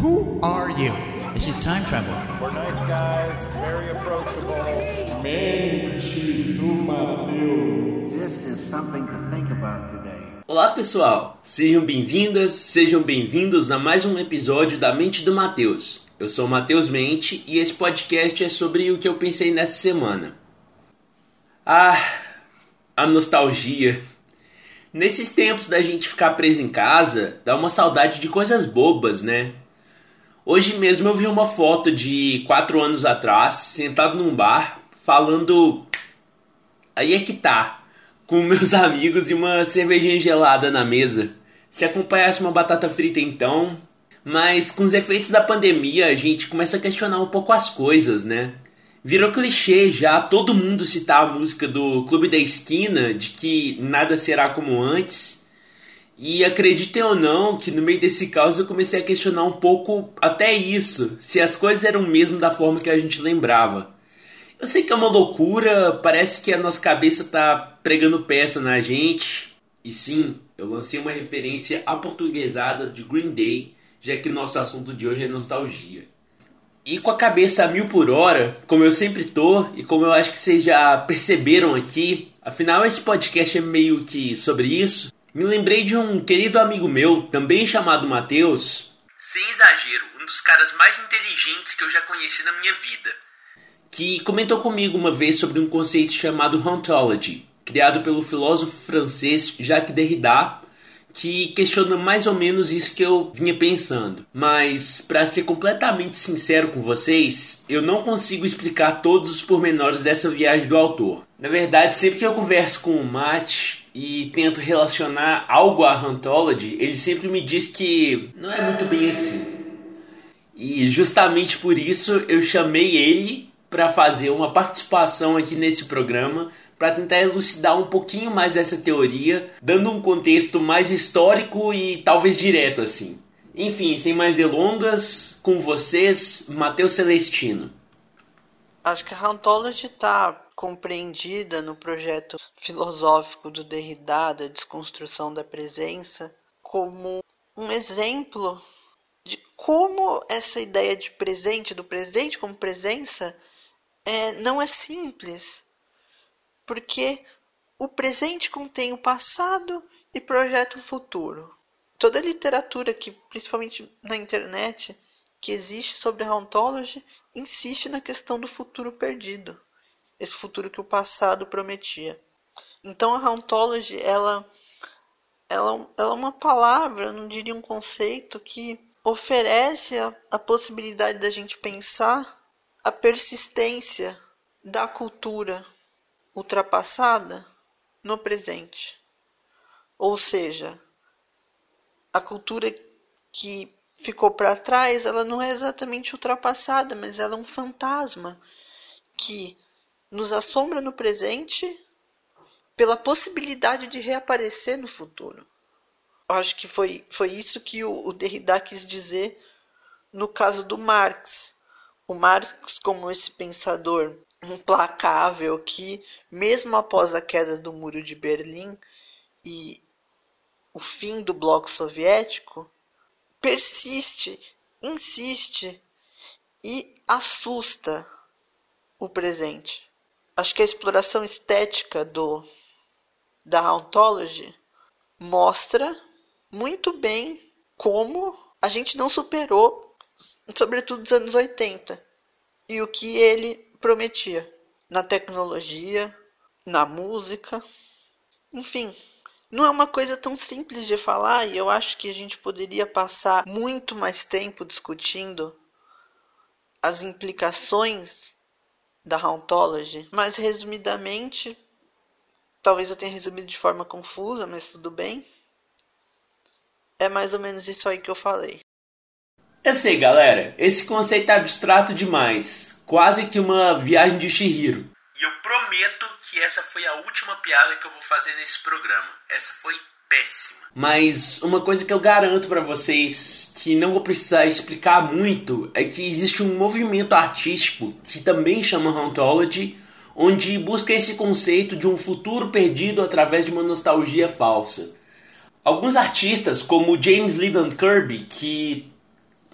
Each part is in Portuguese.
Who are you? This is time travel. We're nice guys, very approachable. Mente do Mateus. This is something to think about today. Olá pessoal, sejam bem-vindas, sejam bem-vindos a mais um episódio da Mente do Mateus. Eu sou o Mateus Mente e esse podcast é sobre o que eu pensei nessa semana. Ah, a nostalgia. Nesses tempos da gente ficar preso em casa, dá uma saudade de coisas bobas, né? Hoje mesmo eu vi uma foto de quatro anos atrás, sentado num bar, falando. Aí é que tá, com meus amigos e uma cervejinha gelada na mesa. Se acompanhasse uma batata frita então. Mas com os efeitos da pandemia a gente começa a questionar um pouco as coisas, né? Virou clichê já todo mundo citar a música do Clube da Esquina de que nada será como antes. E acreditem ou não que no meio desse caos eu comecei a questionar um pouco até isso, se as coisas eram mesmo da forma que a gente lembrava. Eu sei que é uma loucura, parece que a nossa cabeça tá pregando peça na gente. E sim, eu lancei uma referência aportuguesada de Green Day, já que o nosso assunto de hoje é nostalgia. E com a cabeça a mil por hora, como eu sempre tô, e como eu acho que vocês já perceberam aqui, afinal esse podcast é meio que sobre isso, me lembrei de um querido amigo meu, também chamado Matheus, sem exagero, um dos caras mais inteligentes que eu já conheci na minha vida, que comentou comigo uma vez sobre um conceito chamado ontology, criado pelo filósofo francês Jacques Derrida, que questiona mais ou menos isso que eu vinha pensando. Mas, para ser completamente sincero com vocês, eu não consigo explicar todos os pormenores dessa viagem do autor. Na verdade, sempre que eu converso com o Matt e tento relacionar algo à Hantology, ele sempre me diz que não é muito bem assim. E justamente por isso eu chamei ele para fazer uma participação aqui nesse programa para tentar elucidar um pouquinho mais essa teoria, dando um contexto mais histórico e talvez direto assim. Enfim, sem mais delongas, com vocês, Matheus Celestino. Acho que a ontology está compreendida no projeto filosófico do Derrida, da desconstrução da presença, como um exemplo de como essa ideia de presente, do presente como presença, é, não é simples porque o presente contém o passado e projeta o futuro. Toda a literatura que, principalmente na internet, que existe sobre a ontology, insiste na questão do futuro perdido, esse futuro que o passado prometia. Então a ontology, ela, ela, ela é uma palavra, não diria um conceito, que oferece a, a possibilidade da gente pensar a persistência da cultura ultrapassada no presente. Ou seja, a cultura que ficou para trás, ela não é exatamente ultrapassada, mas ela é um fantasma que nos assombra no presente pela possibilidade de reaparecer no futuro. Eu acho que foi, foi isso que o, o Derrida quis dizer no caso do Marx. O Marx, como esse pensador implacável que, mesmo após a queda do Muro de Berlim e o fim do bloco soviético, persiste, insiste e assusta o presente. Acho que a exploração estética do da ontology mostra muito bem como a gente não superou, sobretudo nos anos 80, e o que ele prometia na tecnologia, na música, enfim. Não é uma coisa tão simples de falar e eu acho que a gente poderia passar muito mais tempo discutindo as implicações da ontology, mas resumidamente, talvez eu tenha resumido de forma confusa, mas tudo bem. É mais ou menos isso aí que eu falei. Eu sei, galera, esse conceito é abstrato demais, quase que uma viagem de Shihiro. E eu prometo que essa foi a última piada que eu vou fazer nesse programa. Essa foi péssima. Mas uma coisa que eu garanto para vocês que não vou precisar explicar muito é que existe um movimento artístico que também chama Hauntology, onde busca esse conceito de um futuro perdido através de uma nostalgia falsa. Alguns artistas, como James Leland Kirby, que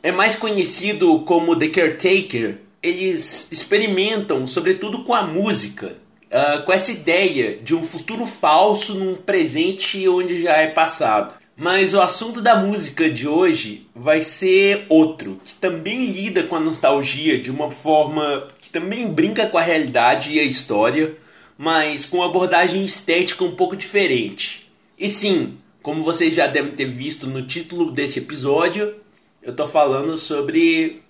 é mais conhecido como The Caretaker, eles experimentam, sobretudo com a música, uh, com essa ideia de um futuro falso num presente onde já é passado. Mas o assunto da música de hoje vai ser outro, que também lida com a nostalgia de uma forma que também brinca com a realidade e a história, mas com uma abordagem estética um pouco diferente. E sim, como vocês já devem ter visto no título desse episódio, eu tô falando sobre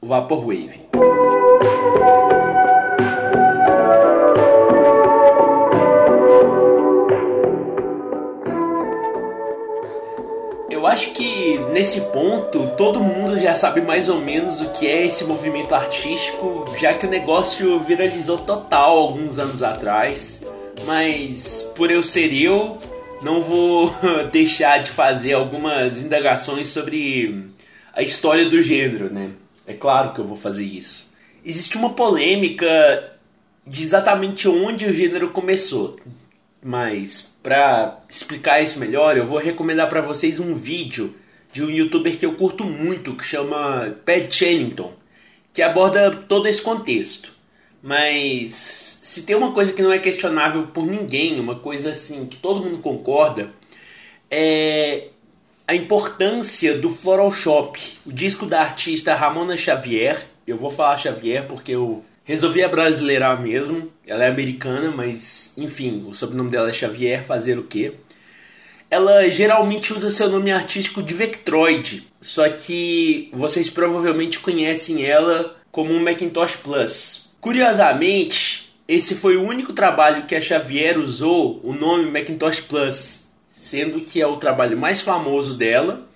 o Vaporwave. Acho que nesse ponto todo mundo já sabe mais ou menos o que é esse movimento artístico, já que o negócio viralizou total alguns anos atrás. Mas por eu ser eu, não vou deixar de fazer algumas indagações sobre a história do gênero, né? É claro que eu vou fazer isso. Existe uma polêmica de exatamente onde o gênero começou. Mas para explicar isso melhor, eu vou recomendar para vocês um vídeo de um youtuber que eu curto muito, que chama Pat Chennington, que aborda todo esse contexto. Mas se tem uma coisa que não é questionável por ninguém, uma coisa assim que todo mundo concorda, é a importância do Floral Shop, o disco da artista Ramona Xavier. Eu vou falar Xavier porque eu resolvi a brasileirar mesmo. Ela é americana, mas enfim, o sobrenome dela é Xavier, fazer o quê? Ela geralmente usa seu nome artístico de Vectroid, só que vocês provavelmente conhecem ela como Macintosh Plus. Curiosamente, esse foi o único trabalho que a Xavier usou o nome Macintosh Plus, sendo que é o trabalho mais famoso dela.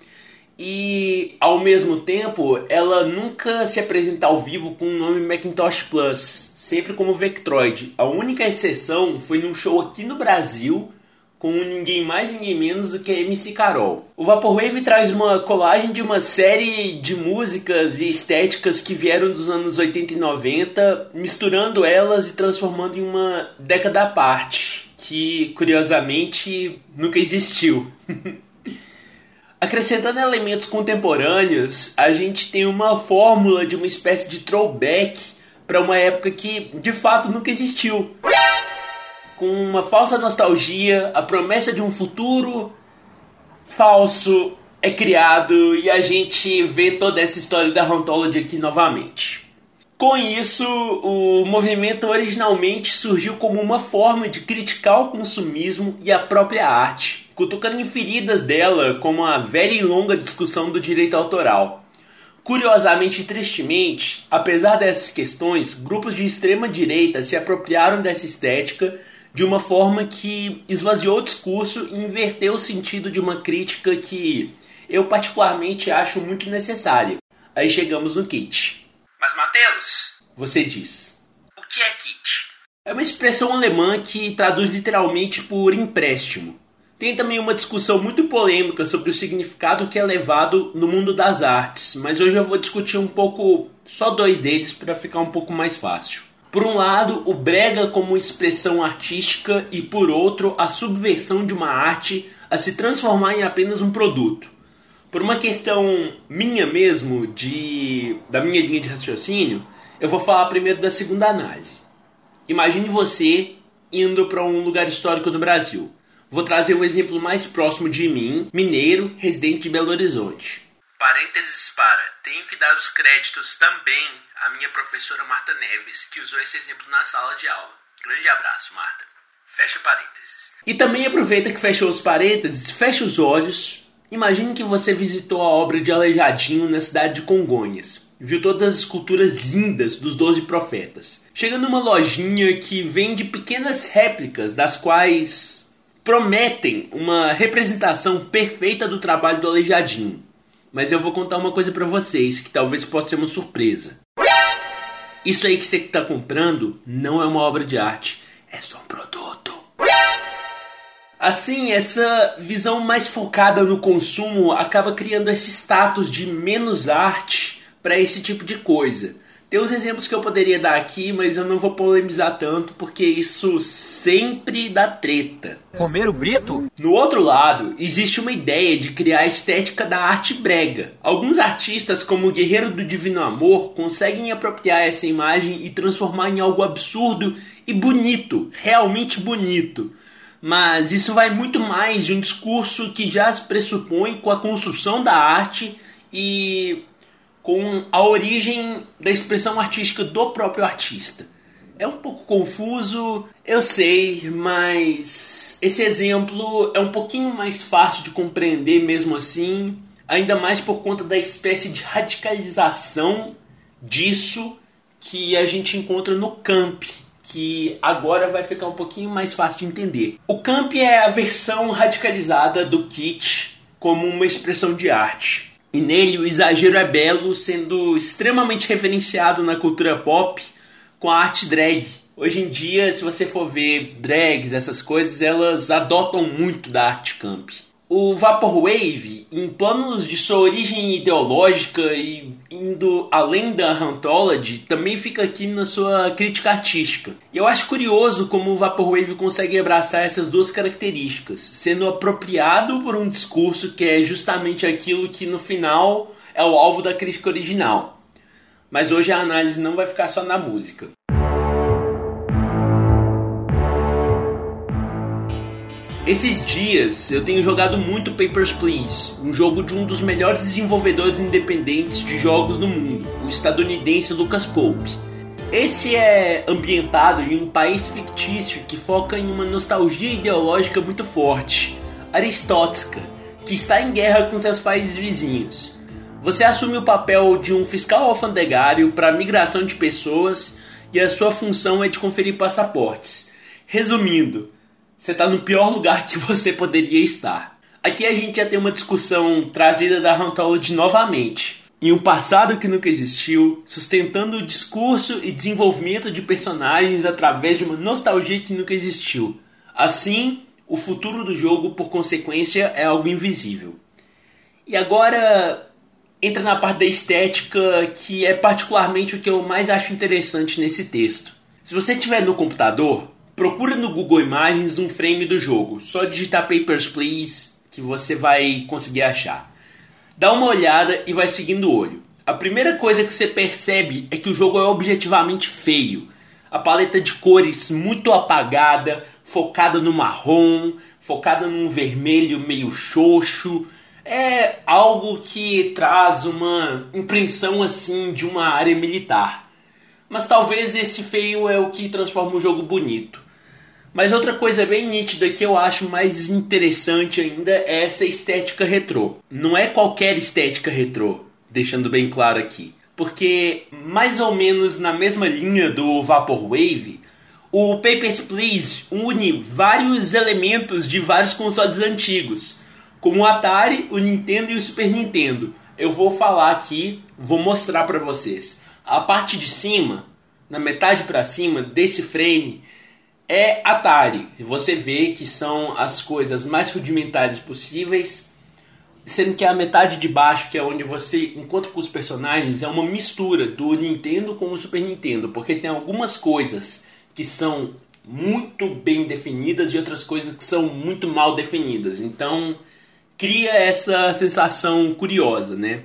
E ao mesmo tempo, ela nunca se apresenta ao vivo com o nome Macintosh Plus, sempre como Vectroid. A única exceção foi num show aqui no Brasil com ninguém mais ninguém menos do que a MC Carol. O Vaporwave traz uma colagem de uma série de músicas e estéticas que vieram dos anos 80 e 90, misturando elas e transformando em uma década à parte, que curiosamente nunca existiu. Acrescentando elementos contemporâneos, a gente tem uma fórmula de uma espécie de throwback para uma época que de fato nunca existiu com uma falsa nostalgia, a promessa de um futuro falso é criado e a gente vê toda essa história da Hauntology aqui novamente. Com isso, o movimento originalmente surgiu como uma forma de criticar o consumismo e a própria arte, cutucando em feridas dela como a velha e longa discussão do direito autoral. Curiosamente e tristemente, apesar dessas questões, grupos de extrema direita se apropriaram dessa estética de uma forma que esvaziou o discurso e inverteu o sentido de uma crítica que eu particularmente acho muito necessária. Aí chegamos no kit. Mas Mateus, você diz, o que é kit? É uma expressão alemã que traduz literalmente por empréstimo. Tem também uma discussão muito polêmica sobre o significado que é levado no mundo das artes, mas hoje eu vou discutir um pouco só dois deles para ficar um pouco mais fácil. Por um lado, o brega como expressão artística e por outro, a subversão de uma arte a se transformar em apenas um produto. Por uma questão minha mesmo, de da minha linha de raciocínio, eu vou falar primeiro da segunda análise. Imagine você indo para um lugar histórico do Brasil. Vou trazer um exemplo mais próximo de mim, mineiro, residente de Belo Horizonte. Parênteses para, tenho que dar os créditos também à minha professora Marta Neves, que usou esse exemplo na sala de aula. Grande abraço, Marta. Fecha parênteses. E também aproveita que fechou os parênteses, fecha os olhos. Imagine que você visitou a obra de Aleijadinho na cidade de Congonhas. Viu todas as esculturas lindas dos Doze Profetas. Chega numa lojinha que vende pequenas réplicas, das quais prometem uma representação perfeita do trabalho do Aleijadinho mas eu vou contar uma coisa para vocês que talvez possa ser uma surpresa. Isso aí que você está comprando não é uma obra de arte, é só um produto. Assim, essa visão mais focada no consumo acaba criando esse status de menos arte para esse tipo de coisa. Tem uns exemplos que eu poderia dar aqui, mas eu não vou polemizar tanto porque isso sempre dá treta. Romero Brito? No outro lado, existe uma ideia de criar a estética da arte brega. Alguns artistas, como o Guerreiro do Divino Amor, conseguem apropriar essa imagem e transformar em algo absurdo e bonito, realmente bonito. Mas isso vai muito mais de um discurso que já se pressupõe com a construção da arte e com a origem da expressão artística do próprio artista. É um pouco confuso, eu sei, mas esse exemplo é um pouquinho mais fácil de compreender mesmo assim, ainda mais por conta da espécie de radicalização disso que a gente encontra no camp, que agora vai ficar um pouquinho mais fácil de entender. O camp é a versão radicalizada do kit como uma expressão de arte. E nele o exagero é belo, sendo extremamente referenciado na cultura pop com a arte drag. Hoje em dia, se você for ver drags, essas coisas, elas adotam muito da arte camp. O Vaporwave, em planos de sua origem ideológica e indo além da Hantology, também fica aqui na sua crítica artística. E eu acho curioso como o Vaporwave consegue abraçar essas duas características, sendo apropriado por um discurso que é justamente aquilo que no final é o alvo da crítica original. Mas hoje a análise não vai ficar só na música. Esses dias eu tenho jogado muito Papers, Please, um jogo de um dos melhores desenvolvedores independentes de jogos no mundo, o estadunidense Lucas Pope. Esse é ambientado em um país fictício que foca em uma nostalgia ideológica muito forte, Aristótica, que está em guerra com seus países vizinhos. Você assume o papel de um fiscal alfandegário para a migração de pessoas e a sua função é de conferir passaportes. Resumindo, você está no pior lugar que você poderia estar. Aqui a gente já tem uma discussão trazida da Hantology novamente. Em um passado que nunca existiu, sustentando o discurso e desenvolvimento de personagens através de uma nostalgia que nunca existiu. Assim, o futuro do jogo, por consequência, é algo invisível. E agora entra na parte da estética, que é particularmente o que eu mais acho interessante nesse texto. Se você estiver no computador, Procura no Google Imagens um frame do jogo. Só digitar Papers, Please que você vai conseguir achar. Dá uma olhada e vai seguindo o olho. A primeira coisa que você percebe é que o jogo é objetivamente feio. A paleta de cores muito apagada, focada no marrom, focada num vermelho meio xoxo. É algo que traz uma impressão assim de uma área militar. Mas talvez esse feio é o que transforma o jogo bonito. Mas outra coisa bem nítida que eu acho mais interessante ainda é essa estética retrô. Não é qualquer estética retrô, deixando bem claro aqui. Porque, mais ou menos na mesma linha do Vaporwave, o Papers, Please une vários elementos de vários consoles antigos, como o Atari, o Nintendo e o Super Nintendo. Eu vou falar aqui, vou mostrar para vocês. A parte de cima, na metade para cima desse frame, é Atari. Você vê que são as coisas mais rudimentares possíveis, sendo que a metade de baixo, que é onde você encontra com os personagens, é uma mistura do Nintendo com o Super Nintendo, porque tem algumas coisas que são muito bem definidas e outras coisas que são muito mal definidas. Então, cria essa sensação curiosa, né?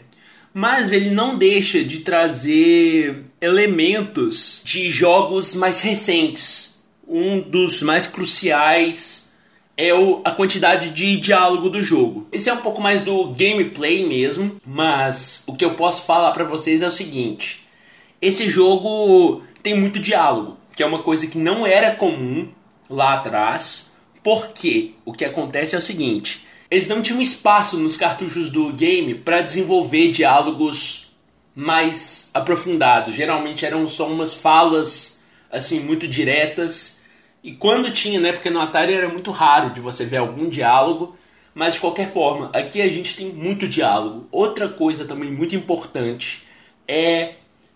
mas ele não deixa de trazer elementos de jogos mais recentes. Um dos mais cruciais é o, a quantidade de diálogo do jogo. Esse é um pouco mais do gameplay mesmo, mas o que eu posso falar para vocês é o seguinte: esse jogo tem muito diálogo, que é uma coisa que não era comum lá atrás. Porque o que acontece é o seguinte: eles não tinham espaço nos cartuchos do game para desenvolver diálogos mais aprofundados. Geralmente eram só umas falas assim muito diretas. E quando tinha, né, porque no Atari era muito raro de você ver algum diálogo, mas de qualquer forma, aqui a gente tem muito diálogo. Outra coisa também muito importante é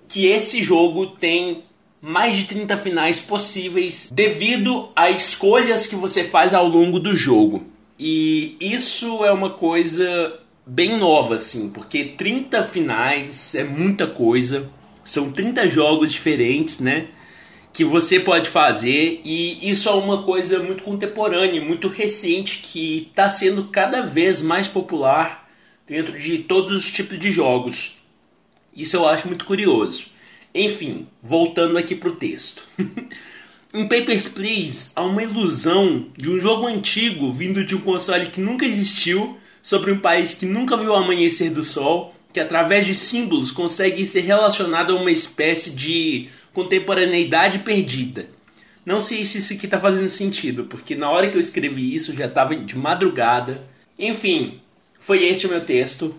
que esse jogo tem mais de 30 finais possíveis devido a escolhas que você faz ao longo do jogo. E isso é uma coisa bem nova, assim, porque 30 finais é muita coisa. São 30 jogos diferentes, né? Que você pode fazer, e isso é uma coisa muito contemporânea, muito recente, que está sendo cada vez mais popular dentro de todos os tipos de jogos. Isso eu acho muito curioso. Enfim, voltando aqui para o texto. em Papers, Please há uma ilusão de um jogo antigo vindo de um console que nunca existiu, sobre um país que nunca viu o amanhecer do sol, que através de símbolos consegue ser relacionado a uma espécie de contemporaneidade perdida. Não sei se isso aqui está fazendo sentido, porque na hora que eu escrevi isso já estava de madrugada. Enfim, foi esse o meu texto.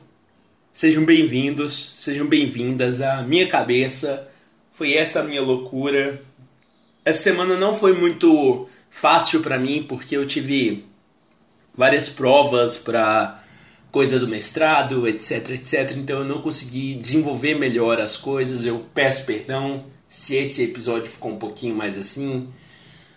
Sejam bem-vindos, sejam bem-vindas à minha cabeça. Foi essa a minha loucura. Essa semana não foi muito fácil para mim, porque eu tive várias provas para coisa do mestrado, etc, etc. Então eu não consegui desenvolver melhor as coisas. Eu peço perdão se esse episódio ficou um pouquinho mais assim.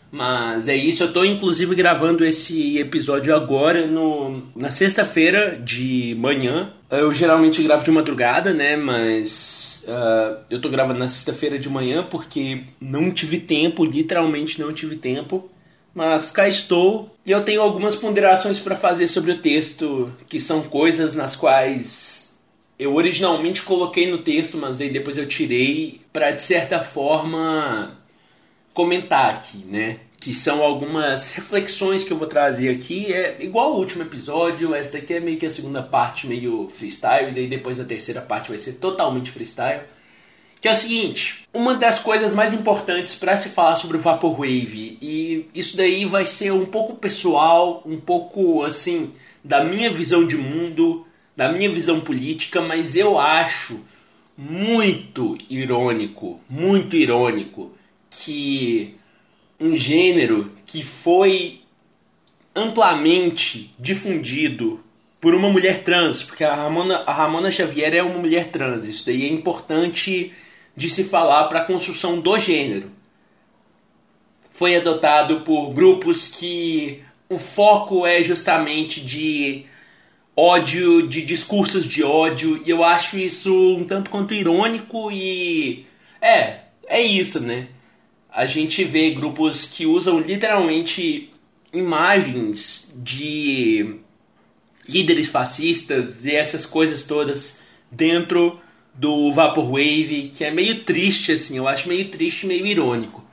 Mas é isso, eu estou inclusive gravando esse episódio agora no, na sexta-feira de manhã. Eu geralmente gravo de madrugada, né? Mas uh, eu estou gravando na sexta-feira de manhã porque não tive tempo, literalmente não tive tempo. Mas cá estou e eu tenho algumas ponderações para fazer sobre o texto, que são coisas nas quais eu originalmente coloquei no texto, mas depois eu tirei para de certa forma comentar aqui, né? Que são algumas reflexões que eu vou trazer aqui. É igual ao último episódio, essa daqui é meio que a segunda parte, meio freestyle, e daí depois a terceira parte vai ser totalmente freestyle. Que é o seguinte, uma das coisas mais importantes para se falar sobre o Vaporwave, e isso daí vai ser um pouco pessoal, um pouco assim, da minha visão de mundo, da minha visão política, mas eu acho muito irônico, muito irônico que um gênero que foi amplamente difundido por uma mulher trans, porque a Ramona, a Ramona Xavier é uma mulher trans. Isso daí é importante de se falar para a construção do gênero. Foi adotado por grupos que o foco é justamente de ódio, de discursos de ódio, e eu acho isso um tanto quanto irônico e. É, é isso, né? a gente vê grupos que usam literalmente imagens de líderes fascistas e essas coisas todas dentro do Vaporwave, que é meio triste, assim, eu acho meio triste, meio irônico.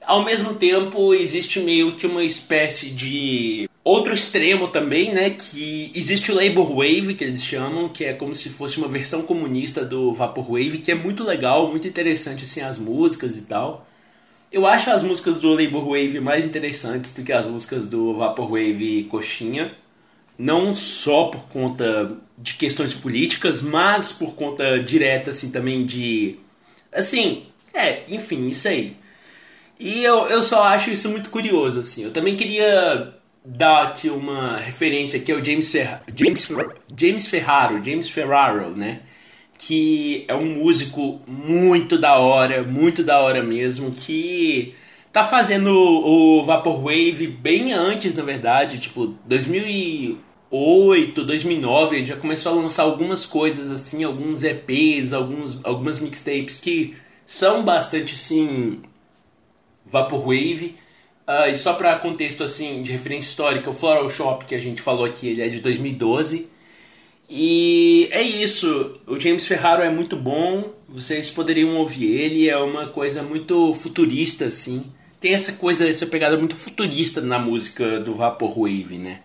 Ao mesmo tempo, existe meio que uma espécie de outro extremo também, né, que existe o Labor Wave, que eles chamam, que é como se fosse uma versão comunista do Vaporwave, que é muito legal, muito interessante, assim, as músicas e tal. Eu acho as músicas do Labor Wave mais interessantes do que as músicas do Vaporwave Coxinha. Não só por conta de questões políticas, mas por conta direta, assim, também de. Assim, é, enfim, isso aí. E eu, eu só acho isso muito curioso, assim. Eu também queria dar aqui uma referência que é o James, Fer James, James Ferraro, James Ferraro, né? que é um músico muito da hora, muito da hora mesmo, que tá fazendo o Vaporwave bem antes, na verdade, tipo 2008, 2009, ele já começou a lançar algumas coisas assim, alguns EPs, alguns, algumas mixtapes que são bastante assim Vaporwave. Uh, e só para contexto assim de referência histórica, o Floral Shop que a gente falou aqui, ele é de 2012. E é isso. O James Ferraro é muito bom. Vocês poderiam ouvir ele. É uma coisa muito futurista, assim. Tem essa coisa, essa pegada muito futurista na música do Vaporwave, né?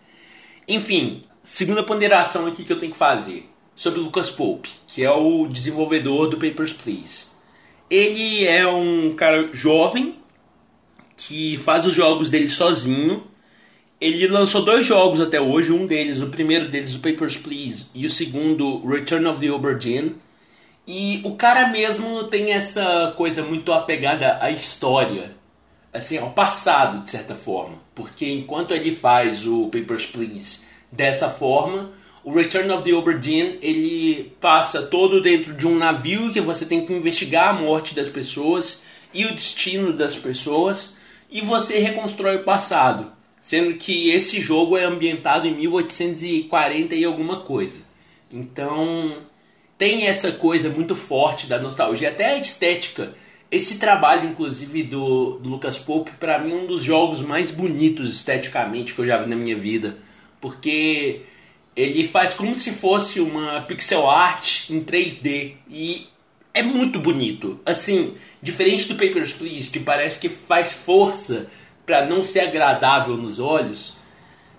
Enfim, segunda ponderação aqui que eu tenho que fazer sobre o Lucas Pope, que é o desenvolvedor do Papers, Please. Ele é um cara jovem que faz os jogos dele sozinho ele lançou dois jogos até hoje, um deles, o primeiro deles, o Papers, Please, e o segundo, Return of the Dinn. E o cara mesmo tem essa coisa muito apegada à história, assim, ao passado, de certa forma. Porque enquanto ele faz o Papers, Please dessa forma, o Return of the Obra Dinn, ele passa todo dentro de um navio que você tem que investigar a morte das pessoas e o destino das pessoas, e você reconstrói o passado sendo que esse jogo é ambientado em 1840 e alguma coisa. Então tem essa coisa muito forte da nostalgia, até a estética. Esse trabalho, inclusive, do, do Lucas Pope, para mim, é um dos jogos mais bonitos esteticamente que eu já vi na minha vida. Porque ele faz como se fosse uma pixel art em 3D. E é muito bonito. Assim, diferente do Papers, Please, que parece que faz força para não ser agradável nos olhos.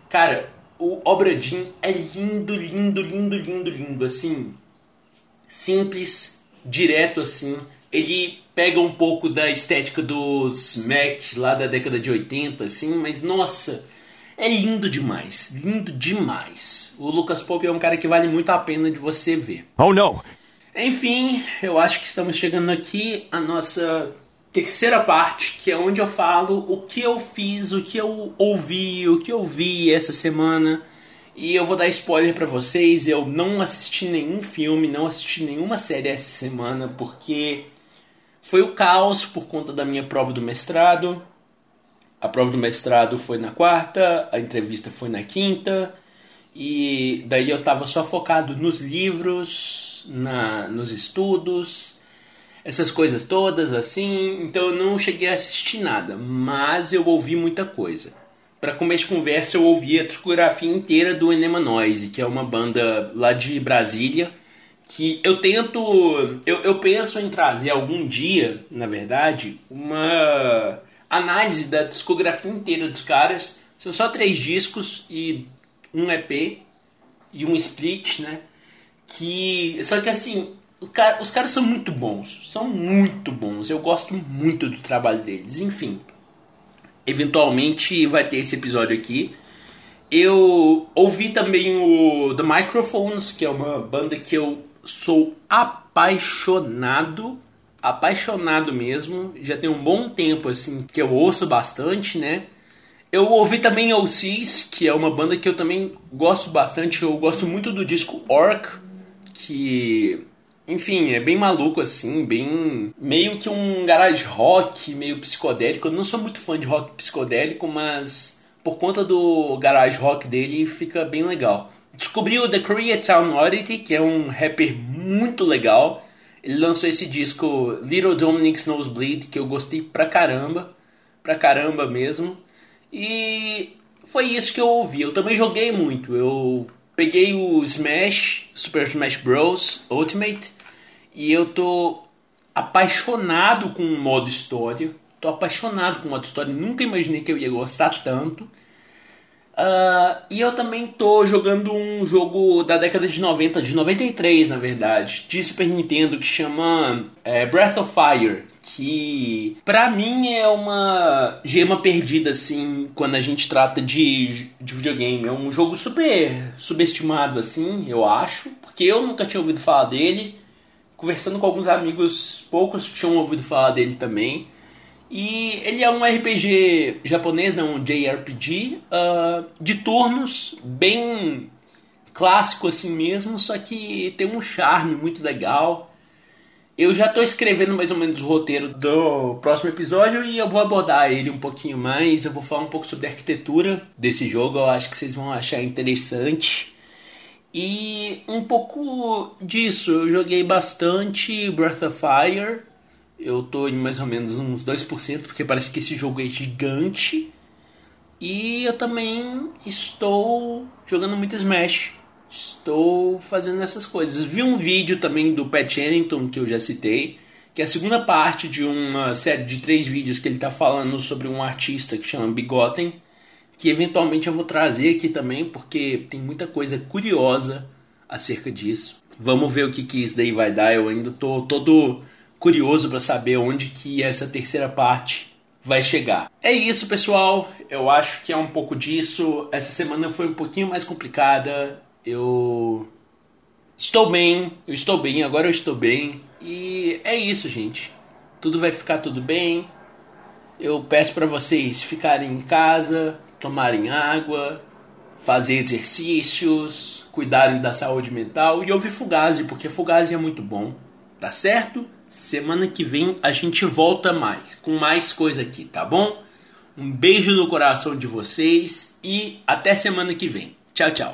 Cara, o Obra Dinn é lindo, lindo, lindo, lindo, lindo. Assim, simples, direto assim. Ele pega um pouco da estética dos Mac lá da década de 80, assim, mas nossa, é lindo demais, lindo demais. O Lucas Pope é um cara que vale muito a pena de você ver. Oh não! Enfim, eu acho que estamos chegando aqui a nossa terceira parte, que é onde eu falo o que eu fiz, o que eu ouvi, o que eu vi essa semana e eu vou dar spoiler para vocês, eu não assisti nenhum filme, não assisti nenhuma série essa semana, porque foi o caos por conta da minha prova do mestrado. A prova do mestrado foi na quarta, a entrevista foi na quinta, e daí eu tava só focado nos livros, na, nos estudos, essas coisas todas assim, então eu não cheguei a assistir nada, mas eu ouvi muita coisa para começo de conversa, eu ouvi a discografia inteira do Enema Noise, que é uma banda lá de Brasília, que eu tento, eu, eu penso em trazer algum dia, na verdade, uma análise da discografia inteira dos caras. São só três discos e um EP e um split, né? Que só que assim, os caras são muito bons, são muito bons. Eu gosto muito do trabalho deles. Enfim, eventualmente vai ter esse episódio aqui. Eu ouvi também o The Microphones, que é uma banda que eu sou apaixonado, apaixonado mesmo. Já tem um bom tempo assim que eu ouço bastante, né? Eu ouvi também OCs, que é uma banda que eu também gosto bastante. Eu gosto muito do disco Orc, que enfim, é bem maluco assim, bem. meio que um garage rock, meio psicodélico. Eu não sou muito fã de rock psicodélico, mas por conta do garage rock dele fica bem legal. Descobri o The Koreatown Oddity, que é um rapper muito legal. Ele lançou esse disco Little Dominic's Nosebleed, que eu gostei pra caramba, pra caramba mesmo. E foi isso que eu ouvi. Eu também joguei muito. Eu peguei o Smash, Super Smash Bros. Ultimate, e eu tô apaixonado com o modo história. Tô apaixonado com o modo história. Nunca imaginei que eu ia gostar tanto. Uh, e eu também tô jogando um jogo da década de 90, de 93 na verdade, de Super Nintendo que chama é, Breath of Fire. Que pra mim é uma gema perdida assim quando a gente trata de, de videogame. É um jogo super subestimado assim, eu acho, porque eu nunca tinha ouvido falar dele. Conversando com alguns amigos, poucos tinham ouvido falar dele também. E ele é um RPG japonês, não um JRPG, uh, de turnos, bem clássico assim mesmo, só que tem um charme muito legal. Eu já estou escrevendo mais ou menos o roteiro do próximo episódio e eu vou abordar ele um pouquinho mais. Eu vou falar um pouco sobre a arquitetura desse jogo, eu acho que vocês vão achar interessante. E um pouco disso, eu joguei bastante Breath of Fire, eu tô em mais ou menos uns 2%, porque parece que esse jogo é gigante. E eu também estou jogando muito Smash. Estou fazendo essas coisas. Vi um vídeo também do Pat Ennington, que eu já citei, que é a segunda parte de uma série de três vídeos que ele está falando sobre um artista que chama Bigotten, que eventualmente eu vou trazer aqui também, porque tem muita coisa curiosa acerca disso. Vamos ver o que, que isso daí vai dar. Eu ainda tô todo curioso para saber onde que essa terceira parte vai chegar. É isso, pessoal. Eu acho que é um pouco disso. Essa semana foi um pouquinho mais complicada. Eu estou bem, eu estou bem, agora eu estou bem. E é isso, gente. Tudo vai ficar tudo bem. Eu peço para vocês ficarem em casa, tomarem água, fazer exercícios, cuidarem da saúde mental e ouvir Fugazi, porque Fugazi é muito bom, tá certo? Semana que vem a gente volta mais, com mais coisa aqui, tá bom? Um beijo no coração de vocês e até semana que vem. Tchau, tchau.